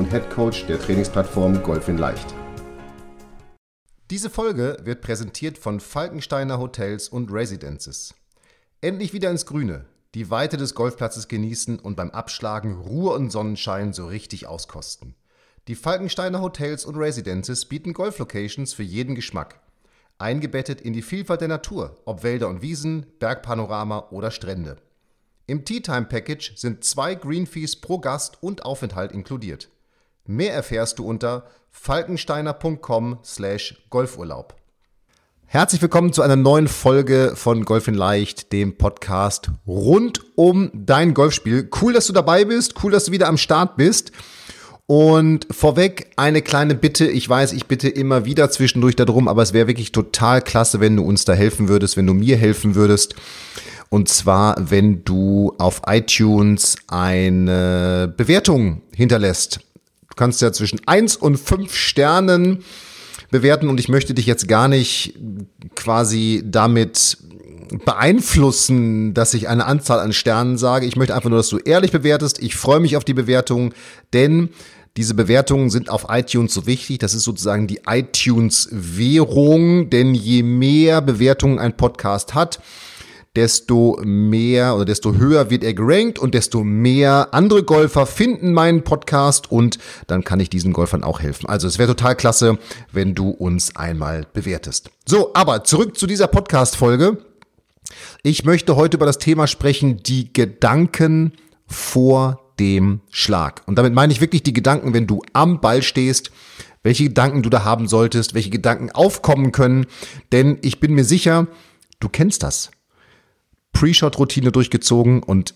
und Head Coach der Trainingsplattform Golf in Leicht. Diese Folge wird präsentiert von Falkensteiner Hotels und Residences. Endlich wieder ins Grüne, die Weite des Golfplatzes genießen und beim Abschlagen Ruhe und Sonnenschein so richtig auskosten. Die Falkensteiner Hotels und Residences bieten Golflocations für jeden Geschmack. Eingebettet in die Vielfalt der Natur, ob Wälder und Wiesen, Bergpanorama oder Strände. Im Tea Time Package sind zwei Green Fees pro Gast und Aufenthalt inkludiert. Mehr erfährst du unter falkensteiner.com/golfurlaub. Herzlich willkommen zu einer neuen Folge von Golf in Leicht, dem Podcast rund um dein Golfspiel. Cool, dass du dabei bist, cool, dass du wieder am Start bist. Und vorweg eine kleine Bitte. Ich weiß, ich bitte immer wieder zwischendurch darum, aber es wäre wirklich total klasse, wenn du uns da helfen würdest, wenn du mir helfen würdest. Und zwar, wenn du auf iTunes eine Bewertung hinterlässt. Du kannst ja zwischen eins und fünf Sternen bewerten und ich möchte dich jetzt gar nicht quasi damit beeinflussen, dass ich eine Anzahl an Sternen sage. Ich möchte einfach nur, dass du ehrlich bewertest. Ich freue mich auf die Bewertung, denn diese Bewertungen sind auf iTunes so wichtig. Das ist sozusagen die iTunes-Währung, denn je mehr Bewertungen ein Podcast hat, desto mehr oder desto höher wird er gerankt und desto mehr andere Golfer finden meinen Podcast und dann kann ich diesen Golfern auch helfen. Also es wäre total klasse, wenn du uns einmal bewertest. So, aber zurück zu dieser Podcast-Folge. Ich möchte heute über das Thema sprechen, die Gedanken vor dem Schlag. Und damit meine ich wirklich die Gedanken, wenn du am Ball stehst, welche Gedanken du da haben solltest, welche Gedanken aufkommen können. Denn ich bin mir sicher, du kennst das. Pre-Shot-Routine durchgezogen und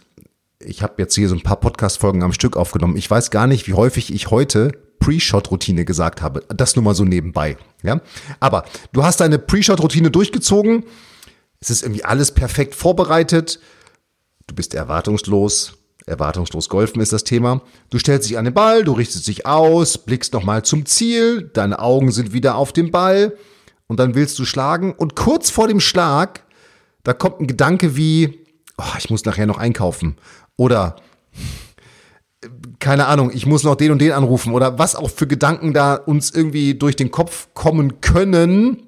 ich habe jetzt hier so ein paar Podcast-Folgen am Stück aufgenommen. Ich weiß gar nicht, wie häufig ich heute Pre-Shot-Routine gesagt habe. Das nur mal so nebenbei. Ja? Aber du hast deine Pre-Shot-Routine durchgezogen. Es ist irgendwie alles perfekt vorbereitet. Du bist erwartungslos. Erwartungslos golfen ist das Thema. Du stellst dich an den Ball, du richtest dich aus, blickst nochmal zum Ziel, deine Augen sind wieder auf dem Ball und dann willst du schlagen und kurz vor dem Schlag da kommt ein Gedanke wie, oh, ich muss nachher noch einkaufen. Oder keine Ahnung, ich muss noch den und den anrufen oder was auch für Gedanken da uns irgendwie durch den Kopf kommen können,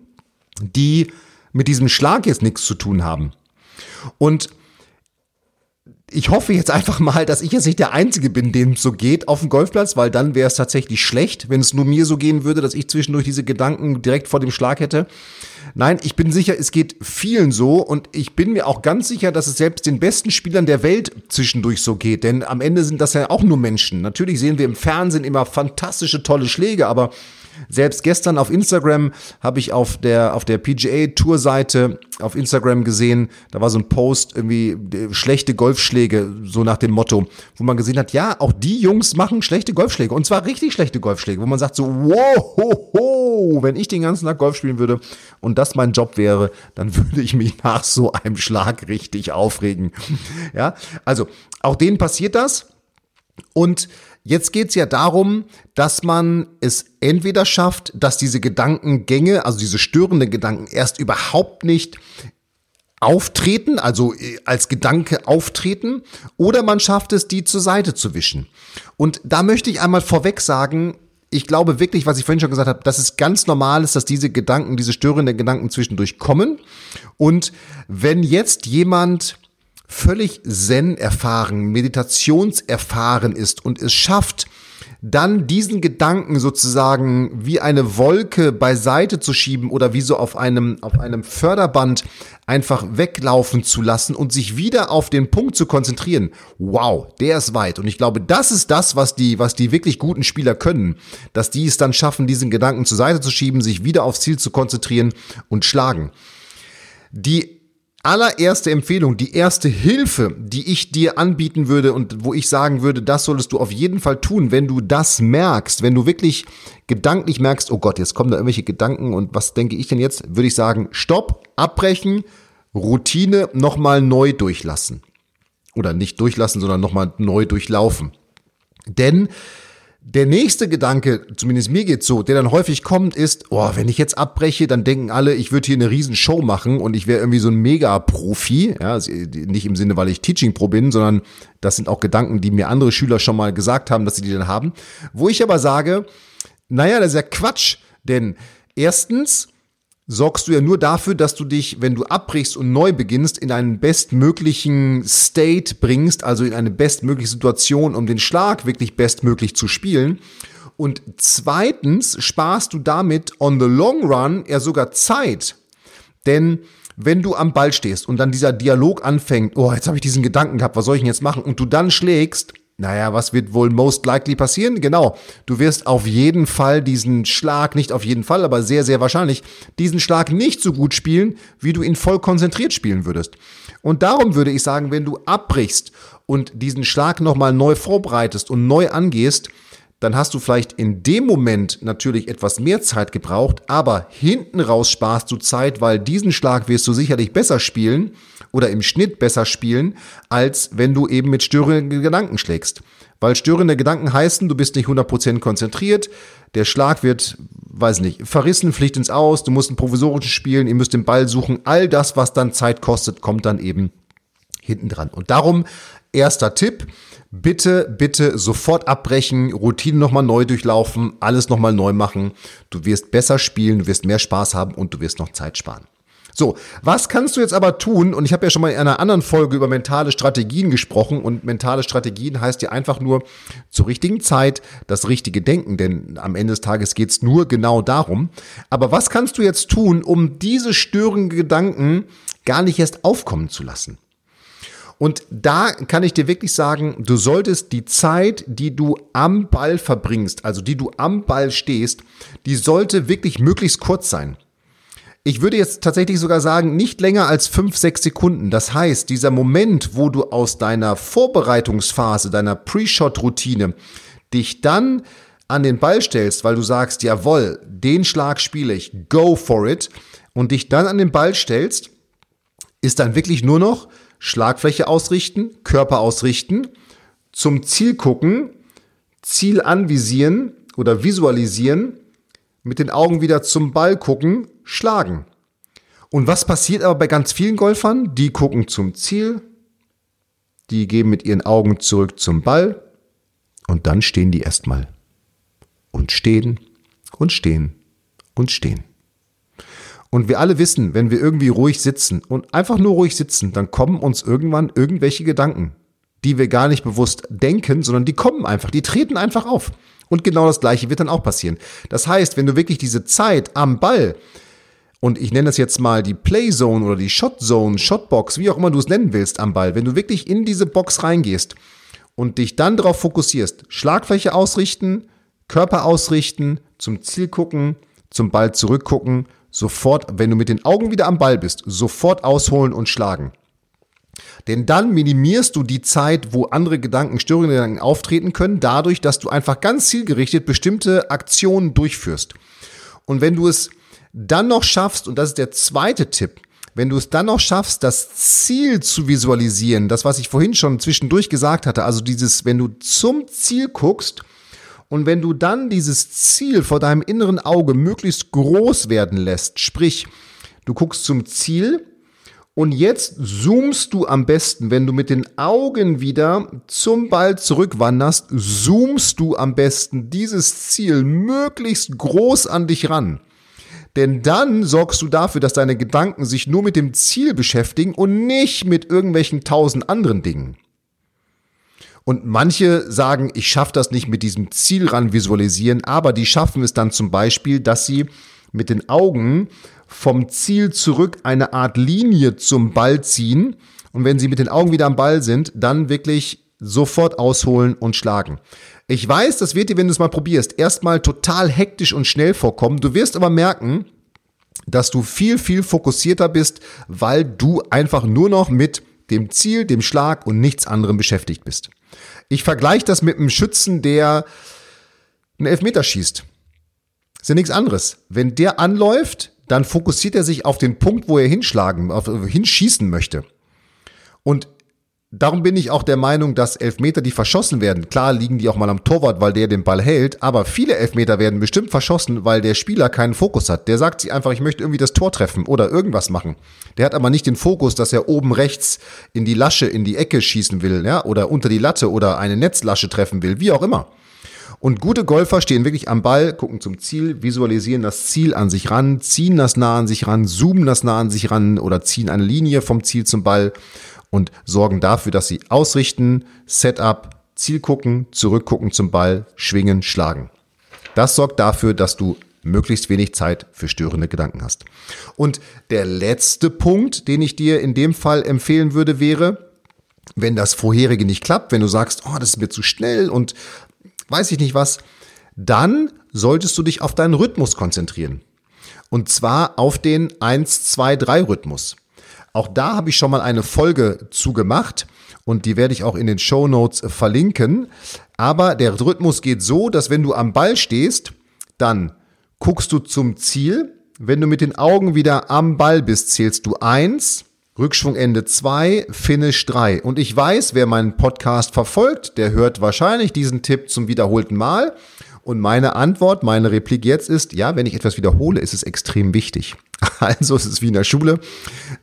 die mit diesem Schlag jetzt nichts zu tun haben. Und ich hoffe jetzt einfach mal, dass ich jetzt nicht der Einzige bin, dem es so geht auf dem Golfplatz, weil dann wäre es tatsächlich schlecht, wenn es nur mir so gehen würde, dass ich zwischendurch diese Gedanken direkt vor dem Schlag hätte. Nein, ich bin sicher, es geht vielen so und ich bin mir auch ganz sicher, dass es selbst den besten Spielern der Welt zwischendurch so geht, denn am Ende sind das ja auch nur Menschen. Natürlich sehen wir im Fernsehen immer fantastische, tolle Schläge, aber selbst gestern auf Instagram habe ich auf der, auf der PGA Tour Seite auf Instagram gesehen, da war so ein Post irgendwie äh, schlechte Golfschläge, so nach dem Motto, wo man gesehen hat, ja, auch die Jungs machen schlechte Golfschläge und zwar richtig schlechte Golfschläge, wo man sagt so, wow, ho, ho, wenn ich den ganzen Tag Golf spielen würde und das mein Job wäre, dann würde ich mich nach so einem Schlag richtig aufregen. Ja, also auch denen passiert das und Jetzt geht es ja darum, dass man es entweder schafft, dass diese Gedankengänge, also diese störenden Gedanken erst überhaupt nicht auftreten, also äh, als Gedanke auftreten, oder man schafft es, die zur Seite zu wischen. Und da möchte ich einmal vorweg sagen, ich glaube wirklich, was ich vorhin schon gesagt habe, dass es ganz normal ist, dass diese Gedanken, diese störenden Gedanken zwischendurch kommen. Und wenn jetzt jemand völlig Zen erfahren, meditationserfahren ist und es schafft, dann diesen Gedanken sozusagen wie eine Wolke beiseite zu schieben oder wie so auf einem, auf einem Förderband einfach weglaufen zu lassen und sich wieder auf den Punkt zu konzentrieren. Wow, der ist weit. Und ich glaube, das ist das, was die, was die wirklich guten Spieler können, dass die es dann schaffen, diesen Gedanken zur Seite zu schieben, sich wieder aufs Ziel zu konzentrieren und schlagen. Die allererste Empfehlung, die erste Hilfe, die ich dir anbieten würde und wo ich sagen würde, das solltest du auf jeden Fall tun, wenn du das merkst, wenn du wirklich gedanklich merkst, oh Gott, jetzt kommen da irgendwelche Gedanken und was denke ich denn jetzt, würde ich sagen, stopp, abbrechen, Routine nochmal neu durchlassen. Oder nicht durchlassen, sondern nochmal neu durchlaufen. Denn der nächste Gedanke, zumindest mir geht's so, der dann häufig kommt, ist, oh, wenn ich jetzt abbreche, dann denken alle, ich würde hier eine riesen Show machen und ich wäre irgendwie so ein Mega-Profi. Ja, nicht im Sinne, weil ich Teaching Pro bin, sondern das sind auch Gedanken, die mir andere Schüler schon mal gesagt haben, dass sie die dann haben. Wo ich aber sage, naja, das ist ja Quatsch, denn erstens, sorgst du ja nur dafür, dass du dich, wenn du abbrichst und neu beginnst, in einen bestmöglichen State bringst, also in eine bestmögliche Situation, um den Schlag wirklich bestmöglich zu spielen. Und zweitens sparst du damit on the long run ja sogar Zeit. Denn wenn du am Ball stehst und dann dieser Dialog anfängt, oh, jetzt habe ich diesen Gedanken gehabt, was soll ich denn jetzt machen? Und du dann schlägst, naja, was wird wohl most likely passieren? Genau, du wirst auf jeden Fall diesen Schlag, nicht auf jeden Fall, aber sehr, sehr wahrscheinlich, diesen Schlag nicht so gut spielen, wie du ihn voll konzentriert spielen würdest. Und darum würde ich sagen, wenn du abbrichst und diesen Schlag nochmal neu vorbereitest und neu angehst, dann hast du vielleicht in dem Moment natürlich etwas mehr Zeit gebraucht, aber hinten raus sparst du Zeit, weil diesen Schlag wirst du sicherlich besser spielen oder im Schnitt besser spielen, als wenn du eben mit störenden Gedanken schlägst. Weil störende Gedanken heißen, du bist nicht 100% konzentriert, der Schlag wird, weiß nicht, verrissen, Pflicht ins Aus, du musst einen provisorischen spielen, ihr müsst den Ball suchen, all das, was dann Zeit kostet, kommt dann eben hinten dran. Und darum, erster Tipp, bitte, bitte sofort abbrechen, Routine nochmal neu durchlaufen, alles nochmal neu machen. Du wirst besser spielen, du wirst mehr Spaß haben und du wirst noch Zeit sparen. So, was kannst du jetzt aber tun? Und ich habe ja schon mal in einer anderen Folge über mentale Strategien gesprochen und mentale Strategien heißt ja einfach nur zur richtigen Zeit das richtige Denken, denn am Ende des Tages geht es nur genau darum. Aber was kannst du jetzt tun, um diese störenden Gedanken gar nicht erst aufkommen zu lassen? Und da kann ich dir wirklich sagen, du solltest die Zeit, die du am Ball verbringst, also die du am Ball stehst, die sollte wirklich möglichst kurz sein. Ich würde jetzt tatsächlich sogar sagen, nicht länger als fünf, sechs Sekunden. Das heißt, dieser Moment, wo du aus deiner Vorbereitungsphase, deiner Pre-Shot-Routine dich dann an den Ball stellst, weil du sagst, jawohl, den Schlag spiele ich, go for it, und dich dann an den Ball stellst, ist dann wirklich nur noch Schlagfläche ausrichten, Körper ausrichten, zum Ziel gucken, Ziel anvisieren oder visualisieren, mit den Augen wieder zum Ball gucken, schlagen. Und was passiert aber bei ganz vielen Golfern? Die gucken zum Ziel, die gehen mit ihren Augen zurück zum Ball und dann stehen die erstmal. Und stehen und stehen und stehen. Und wir alle wissen, wenn wir irgendwie ruhig sitzen und einfach nur ruhig sitzen, dann kommen uns irgendwann irgendwelche Gedanken, die wir gar nicht bewusst denken, sondern die kommen einfach, die treten einfach auf. Und genau das Gleiche wird dann auch passieren. Das heißt, wenn du wirklich diese Zeit am Ball und ich nenne das jetzt mal die Playzone oder die Shotzone, Shotbox, wie auch immer du es nennen willst am Ball, wenn du wirklich in diese Box reingehst und dich dann darauf fokussierst, Schlagfläche ausrichten, Körper ausrichten, zum Ziel gucken, zum Ball zurückgucken, sofort, wenn du mit den Augen wieder am Ball bist, sofort ausholen und schlagen. Denn dann minimierst du die Zeit, wo andere Gedanken, störende Gedanken auftreten können, dadurch, dass du einfach ganz zielgerichtet bestimmte Aktionen durchführst. Und wenn du es dann noch schaffst, und das ist der zweite Tipp, wenn du es dann noch schaffst, das Ziel zu visualisieren, das, was ich vorhin schon zwischendurch gesagt hatte, also dieses, wenn du zum Ziel guckst und wenn du dann dieses Ziel vor deinem inneren Auge möglichst groß werden lässt, sprich, du guckst zum Ziel, und jetzt zoomst du am besten, wenn du mit den Augen wieder zum Ball zurückwanderst, zoomst du am besten dieses Ziel möglichst groß an dich ran. Denn dann sorgst du dafür, dass deine Gedanken sich nur mit dem Ziel beschäftigen und nicht mit irgendwelchen tausend anderen Dingen. Und manche sagen, ich schaffe das nicht mit diesem Ziel ran visualisieren, aber die schaffen es dann zum Beispiel, dass sie mit den Augen vom Ziel zurück eine Art Linie zum Ball ziehen. Und wenn sie mit den Augen wieder am Ball sind, dann wirklich sofort ausholen und schlagen. Ich weiß, das wird dir, wenn du es mal probierst, erstmal total hektisch und schnell vorkommen. Du wirst aber merken, dass du viel, viel fokussierter bist, weil du einfach nur noch mit dem Ziel, dem Schlag und nichts anderem beschäftigt bist. Ich vergleiche das mit einem Schützen, der einen Elfmeter schießt. Ist ja nichts anderes. Wenn der anläuft, dann fokussiert er sich auf den Punkt, wo er hinschlagen, auf, hinschießen möchte. Und Darum bin ich auch der Meinung, dass Elfmeter, die verschossen werden, klar liegen die auch mal am Torwart, weil der den Ball hält, aber viele Elfmeter werden bestimmt verschossen, weil der Spieler keinen Fokus hat. Der sagt sich einfach, ich möchte irgendwie das Tor treffen oder irgendwas machen. Der hat aber nicht den Fokus, dass er oben rechts in die Lasche, in die Ecke schießen will, ja, oder unter die Latte oder eine Netzlasche treffen will, wie auch immer. Und gute Golfer stehen wirklich am Ball, gucken zum Ziel, visualisieren das Ziel an sich ran, ziehen das nah an sich ran, zoomen das nah an sich ran oder ziehen eine Linie vom Ziel zum Ball und sorgen dafür, dass sie ausrichten, Setup, Ziel gucken, zurückgucken zum Ball, schwingen, schlagen. Das sorgt dafür, dass du möglichst wenig Zeit für störende Gedanken hast. Und der letzte Punkt, den ich dir in dem Fall empfehlen würde, wäre, wenn das vorherige nicht klappt, wenn du sagst, oh, das ist mir zu schnell und weiß ich nicht was, dann solltest du dich auf deinen Rhythmus konzentrieren. Und zwar auf den 1, 2, 3 Rhythmus. Auch da habe ich schon mal eine Folge zugemacht und die werde ich auch in den Show Notes verlinken. Aber der Rhythmus geht so, dass wenn du am Ball stehst, dann guckst du zum Ziel. Wenn du mit den Augen wieder am Ball bist, zählst du eins, Rückschwungende zwei, Finish drei. Und ich weiß, wer meinen Podcast verfolgt, der hört wahrscheinlich diesen Tipp zum wiederholten Mal. Und meine Antwort, meine Replik jetzt ist, ja, wenn ich etwas wiederhole, ist es extrem wichtig. Also es ist wie in der Schule.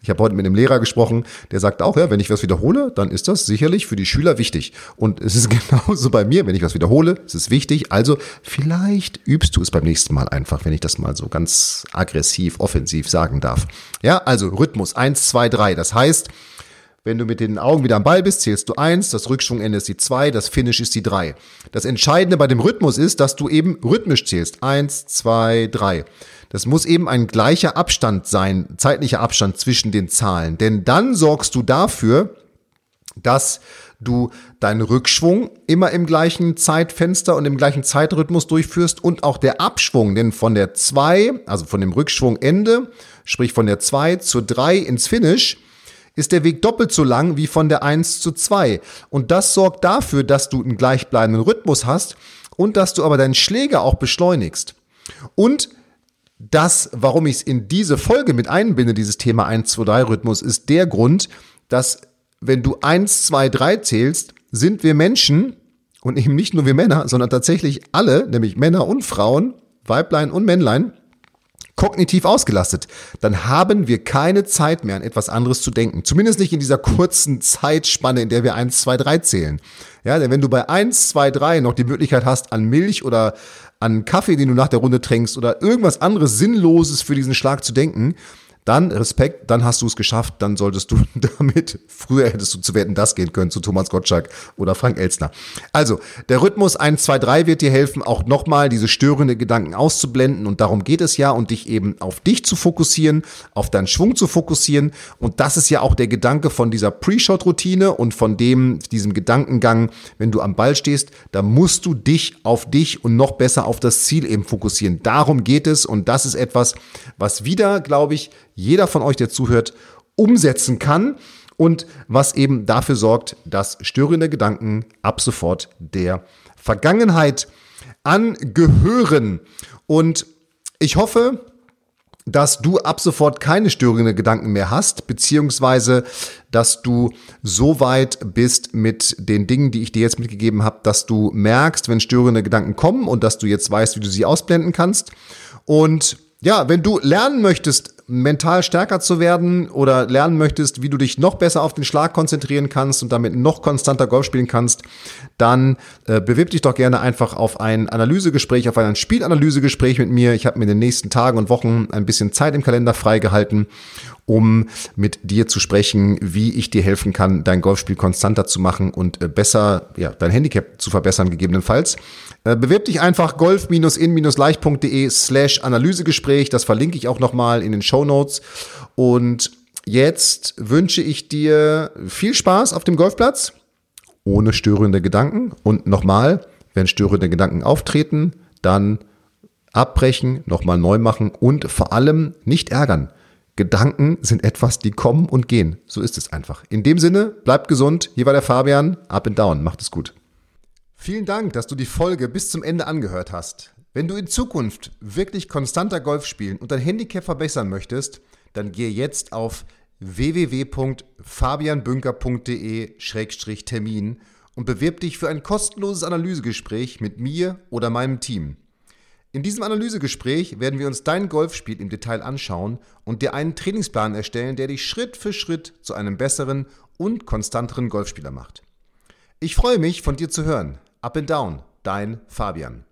Ich habe heute mit einem Lehrer gesprochen, der sagt auch, ja, wenn ich was wiederhole, dann ist das sicherlich für die Schüler wichtig. Und es ist genauso bei mir, wenn ich was wiederhole, es ist wichtig. Also vielleicht übst du es beim nächsten Mal einfach, wenn ich das mal so ganz aggressiv, offensiv sagen darf. Ja, also Rhythmus eins, zwei, drei. Das heißt, wenn du mit den Augen wieder am Ball bist, zählst du eins, das Rückschwungende ist die zwei, das Finish ist die drei. Das Entscheidende bei dem Rhythmus ist, dass du eben rhythmisch zählst. Eins, zwei, drei. Das muss eben ein gleicher Abstand sein, zeitlicher Abstand zwischen den Zahlen. Denn dann sorgst du dafür, dass du deinen Rückschwung immer im gleichen Zeitfenster und im gleichen Zeitrhythmus durchführst und auch der Abschwung, denn von der zwei, also von dem Rückschwungende, sprich von der zwei zur drei ins Finish, ist der Weg doppelt so lang wie von der 1 zu 2. Und das sorgt dafür, dass du einen gleichbleibenden Rhythmus hast und dass du aber deinen Schläger auch beschleunigst. Und das, warum ich es in diese Folge mit einbinde, dieses Thema 1, 2, 3 Rhythmus, ist der Grund, dass wenn du 1, 2, 3 zählst, sind wir Menschen und eben nicht nur wir Männer, sondern tatsächlich alle, nämlich Männer und Frauen, Weiblein und Männlein, kognitiv ausgelastet, dann haben wir keine Zeit mehr an etwas anderes zu denken. Zumindest nicht in dieser kurzen Zeitspanne, in der wir eins, zwei, drei zählen. Ja, denn wenn du bei eins, zwei, drei noch die Möglichkeit hast, an Milch oder an Kaffee, den du nach der Runde trinkst oder irgendwas anderes Sinnloses für diesen Schlag zu denken, dann Respekt, dann hast du es geschafft, dann solltest du damit, früher hättest du zu Werten das gehen können, zu Thomas Gottschalk oder Frank Elstner. Also, der Rhythmus 1, 2, 3 wird dir helfen, auch nochmal diese störende Gedanken auszublenden und darum geht es ja und dich eben auf dich zu fokussieren, auf deinen Schwung zu fokussieren und das ist ja auch der Gedanke von dieser Pre-Shot-Routine und von dem, diesem Gedankengang, wenn du am Ball stehst, da musst du dich auf dich und noch besser auf das Ziel eben fokussieren. Darum geht es und das ist etwas, was wieder, glaube ich, jeder von euch, der zuhört, umsetzen kann und was eben dafür sorgt, dass störende Gedanken ab sofort der Vergangenheit angehören. Und ich hoffe, dass du ab sofort keine störenden Gedanken mehr hast, beziehungsweise dass du so weit bist mit den Dingen, die ich dir jetzt mitgegeben habe, dass du merkst, wenn störende Gedanken kommen und dass du jetzt weißt, wie du sie ausblenden kannst. Und ja, wenn du lernen möchtest, mental stärker zu werden oder lernen möchtest, wie du dich noch besser auf den Schlag konzentrieren kannst und damit noch konstanter Golf spielen kannst, dann äh, bewirb dich doch gerne einfach auf ein Analysegespräch, auf ein Spielanalysegespräch mit mir. Ich habe mir in den nächsten Tagen und Wochen ein bisschen Zeit im Kalender freigehalten um mit dir zu sprechen, wie ich dir helfen kann, dein Golfspiel konstanter zu machen und äh, besser, ja, dein Handicap zu verbessern gegebenenfalls. Äh, bewirb dich einfach golf-in-leicht.de slash Analysegespräch. Das verlinke ich auch nochmal in den Show Notes. Und jetzt wünsche ich dir viel Spaß auf dem Golfplatz, ohne störende Gedanken. Und nochmal, wenn störende Gedanken auftreten, dann Abbrechen, nochmal neu machen und vor allem nicht ärgern. Gedanken sind etwas, die kommen und gehen. So ist es einfach. In dem Sinne, bleibt gesund. Hier war der Fabian. Up and down. Macht es gut. Vielen Dank, dass du die Folge bis zum Ende angehört hast. Wenn du in Zukunft wirklich konstanter Golf spielen und dein Handicap verbessern möchtest, dann gehe jetzt auf www.fabianbünker.de-termin und bewirb dich für ein kostenloses Analysegespräch mit mir oder meinem Team. In diesem Analysegespräch werden wir uns dein Golfspiel im Detail anschauen und dir einen Trainingsplan erstellen, der dich Schritt für Schritt zu einem besseren und konstanteren Golfspieler macht. Ich freue mich, von dir zu hören. Up and Down, dein Fabian.